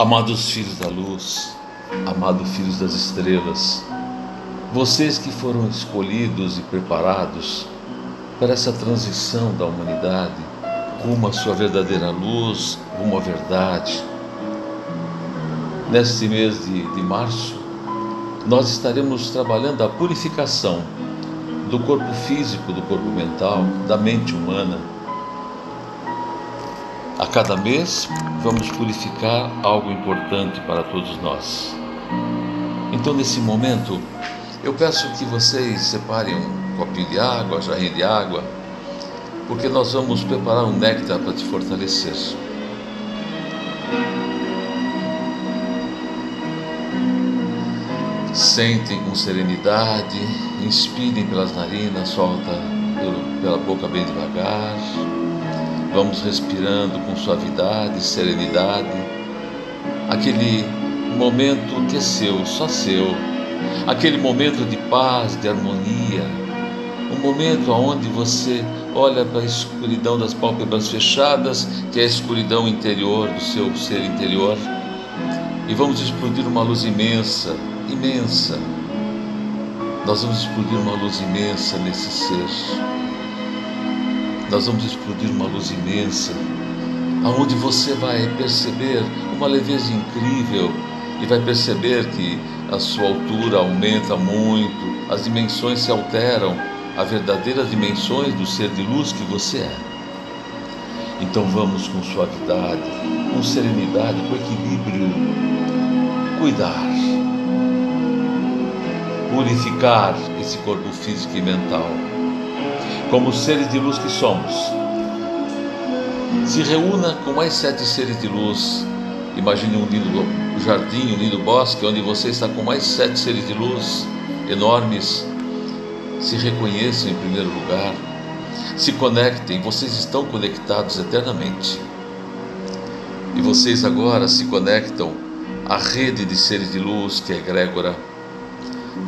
Amados filhos da luz, amados filhos das estrelas, vocês que foram escolhidos e preparados para essa transição da humanidade rumo à sua verdadeira luz, rumo à verdade. Neste mês de, de março, nós estaremos trabalhando a purificação do corpo físico, do corpo mental, da mente humana. Cada mês, vamos purificar algo importante para todos nós. Então, nesse momento, eu peço que vocês separem um copinho de água, jarrinho de água, porque nós vamos preparar um néctar para te fortalecer. Sentem com serenidade, inspirem pelas narinas, solta pela boca bem devagar. Vamos respirando com suavidade, serenidade. Aquele momento que é seu, só seu. Aquele momento de paz, de harmonia. Um momento onde você olha para a escuridão das pálpebras fechadas, que é a escuridão interior do seu ser interior, e vamos explodir uma luz imensa, imensa. Nós vamos explodir uma luz imensa nesse ser. Nós vamos explodir uma luz imensa, aonde você vai perceber uma leveza incrível e vai perceber que a sua altura aumenta muito, as dimensões se alteram, as verdadeiras dimensões do ser de luz que você é. Então vamos com suavidade, com serenidade, com equilíbrio, cuidar, purificar esse corpo físico e mental, como seres de luz que somos. Se reúna com mais sete seres de luz. Imagine um lindo jardim, um lindo bosque, onde você está com mais sete seres de luz enormes. Se reconheçam em primeiro lugar, se conectem, vocês estão conectados eternamente. E vocês agora se conectam à rede de seres de luz que é egrégora,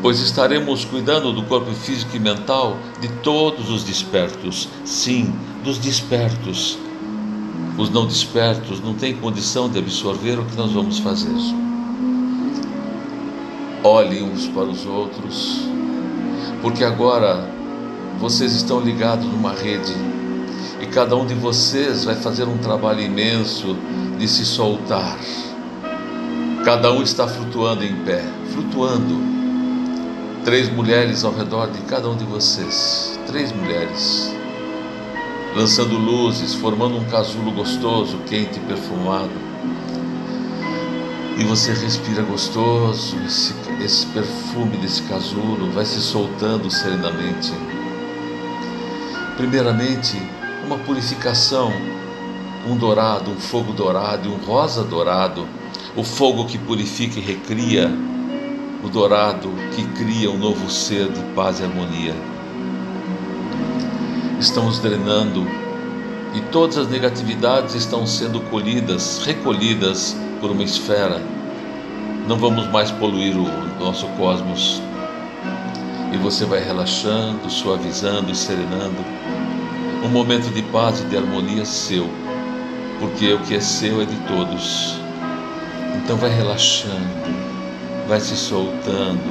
pois estaremos cuidando do corpo físico e mental de todos os despertos, sim, dos despertos os não despertos não têm condição de absorver o que nós vamos fazer. Olhem uns para os outros, porque agora vocês estão ligados numa rede e cada um de vocês vai fazer um trabalho imenso de se soltar. Cada um está flutuando em pé, flutuando. Três mulheres ao redor de cada um de vocês. Três mulheres lançando luzes, formando um casulo gostoso, quente e perfumado. E você respira gostoso, esse, esse perfume desse casulo vai se soltando serenamente. Primeiramente, uma purificação, um dourado, um fogo dourado um rosa dourado, o fogo que purifica e recria, o dourado que cria um novo ser de paz e harmonia estamos drenando e todas as negatividades estão sendo colhidas, recolhidas por uma esfera. Não vamos mais poluir o nosso cosmos. E você vai relaxando, suavizando e serenando. Um momento de paz e de harmonia seu, porque o que é seu é de todos. Então vai relaxando, vai se soltando,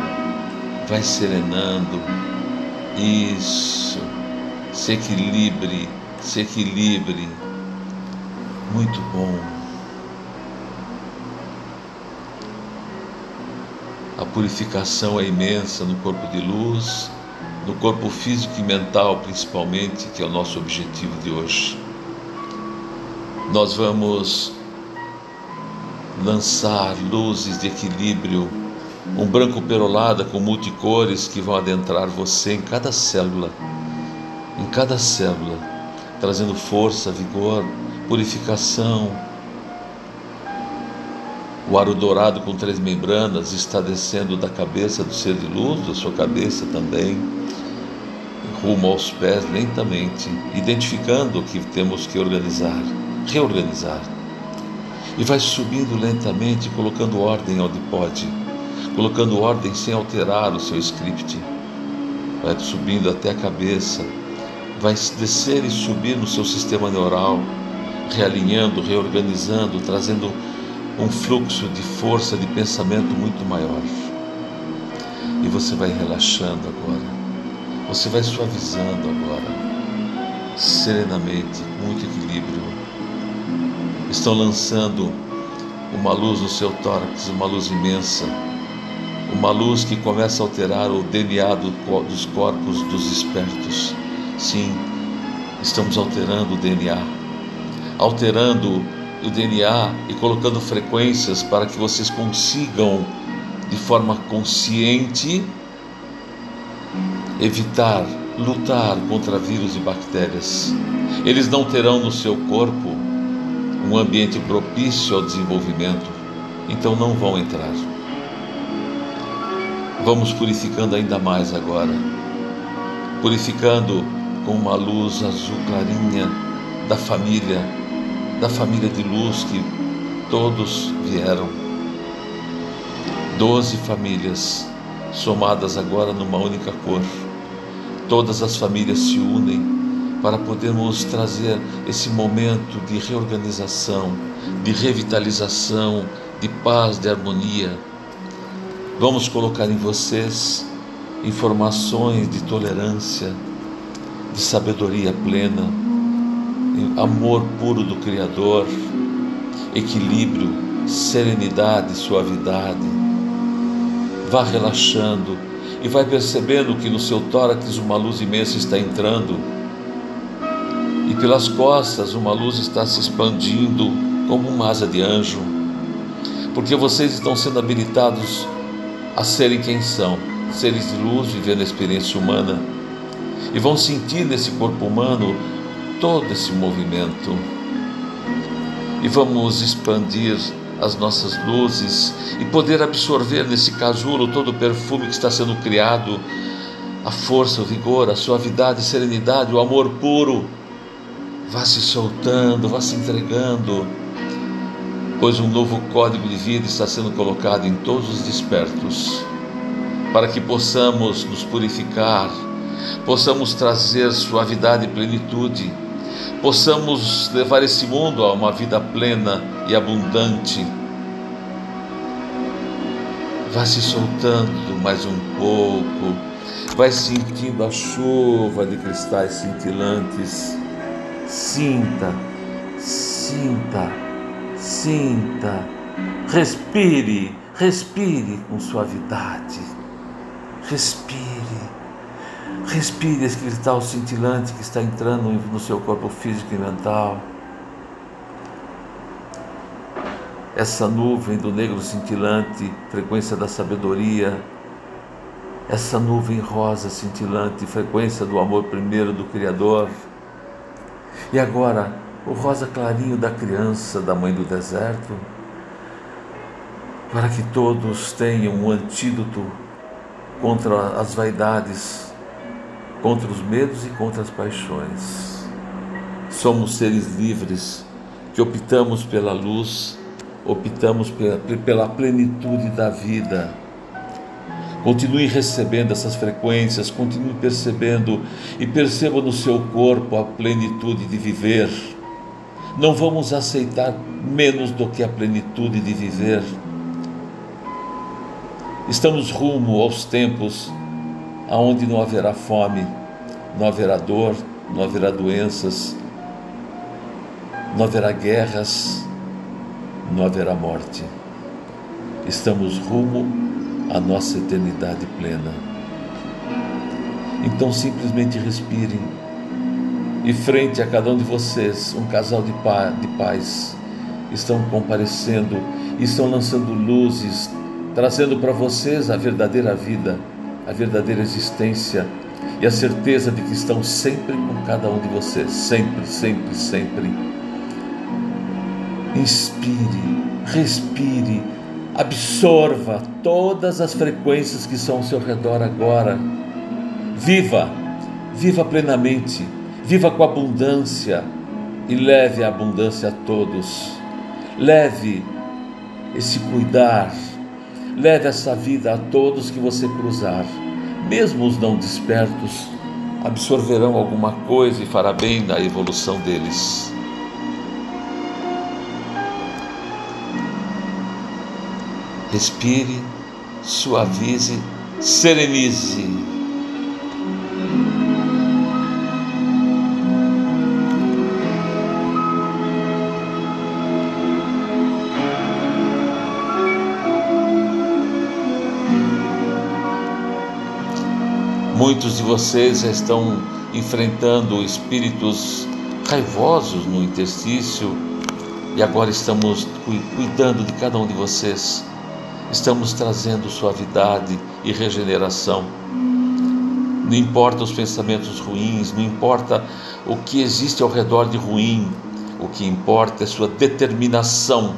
vai serenando. Isso se equilibre, se equilibre. Muito bom. A purificação é imensa no corpo de luz, no corpo físico e mental, principalmente, que é o nosso objetivo de hoje. Nós vamos lançar luzes de equilíbrio, um branco perolada com multicores que vão adentrar você em cada célula em cada célula, trazendo força, vigor, purificação. O aro dourado com três membranas está descendo da cabeça do ser de luz, da sua cabeça também, rumo aos pés lentamente, identificando o que temos que organizar, reorganizar. E vai subindo lentamente, colocando ordem onde pode, colocando ordem sem alterar o seu script. Vai subindo até a cabeça, vai descer e subir no seu sistema neural, realinhando, reorganizando, trazendo um fluxo de força de pensamento muito maior. E você vai relaxando agora, você vai suavizando agora, serenamente, com muito equilíbrio. Estão lançando uma luz no seu tórax, uma luz imensa, uma luz que começa a alterar o DNA do, dos corpos dos espertos. Sim, estamos alterando o DNA, alterando o DNA e colocando frequências para que vocês consigam, de forma consciente, evitar, lutar contra vírus e bactérias. Eles não terão no seu corpo um ambiente propício ao desenvolvimento, então não vão entrar. Vamos purificando ainda mais agora, purificando com uma luz azul clarinha da família, da família de luz que todos vieram. Doze famílias somadas agora numa única cor. Todas as famílias se unem para podermos trazer esse momento de reorganização, de revitalização, de paz, de harmonia. Vamos colocar em vocês informações de tolerância, de sabedoria plena, amor puro do Criador, equilíbrio, serenidade, suavidade. Vá relaxando e vai percebendo que no seu tórax uma luz imensa está entrando e pelas costas uma luz está se expandindo como uma asa de anjo, porque vocês estão sendo habilitados a serem quem são, seres de luz, vivendo a experiência humana, e vão sentir nesse corpo humano todo esse movimento. E vamos expandir as nossas luzes e poder absorver nesse casulo todo o perfume que está sendo criado, a força, o vigor, a suavidade, a serenidade, o amor puro Vá se soltando, vá se entregando, pois um novo código de vida está sendo colocado em todos os despertos, para que possamos nos purificar, possamos trazer suavidade e plenitude, possamos levar esse mundo a uma vida plena e abundante. Vá se soltando mais um pouco, vai sentindo a chuva de cristais cintilantes Sinta, sinta, sinta. Respire, respire com suavidade. Respire. Respire esse cristal cintilante que está entrando no seu corpo físico e mental. Essa nuvem do negro cintilante, frequência da sabedoria. Essa nuvem rosa cintilante, frequência do amor primeiro do Criador e agora, o rosa clarinho da criança, da mãe do deserto, para que todos tenham um antídoto contra as vaidades, contra os medos e contra as paixões. Somos seres livres que optamos pela luz, optamos pela, pela plenitude da vida Continue recebendo essas frequências, continue percebendo e perceba no seu corpo a plenitude de viver. Não vamos aceitar menos do que a plenitude de viver. Estamos rumo aos tempos aonde não haverá fome, não haverá dor, não haverá doenças, não haverá guerras, não haverá morte. Estamos rumo a nossa eternidade plena. Então simplesmente respirem e frente a cada um de vocês, um casal de, pa de pais estão comparecendo, estão lançando luzes, trazendo para vocês a verdadeira vida, a verdadeira existência e a certeza de que estão sempre com cada um de vocês, sempre, sempre, sempre. Inspire, respire absorva todas as frequências que são ao seu redor agora. Viva, viva plenamente, viva com abundância e leve a abundância a todos. Leve esse cuidar, leve essa vida a todos que você cruzar, mesmo os não despertos, absorverão alguma coisa e fará bem na evolução deles. Respire, suavize, serenize. Muitos de vocês já estão enfrentando espíritos raivosos no interstício e agora estamos cuidando de cada um de vocês. Estamos trazendo suavidade e regeneração. Não importa os pensamentos ruins, não importa o que existe ao redor de ruim, o que importa é sua determinação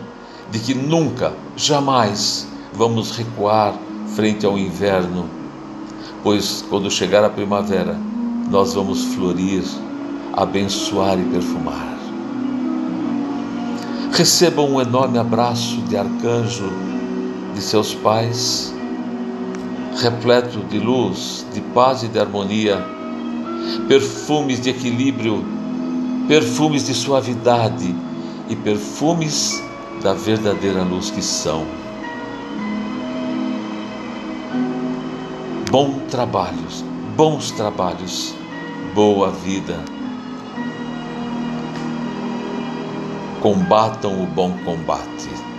de que nunca, jamais vamos recuar frente ao inverno, pois quando chegar a primavera, nós vamos florir, abençoar e perfumar. Recebam um enorme abraço de arcanjo de seus pais, repleto de luz, de paz e de harmonia, perfumes de equilíbrio, perfumes de suavidade e perfumes da verdadeira luz que são. Bom trabalhos, bons trabalhos, boa vida. Combatam o bom combate.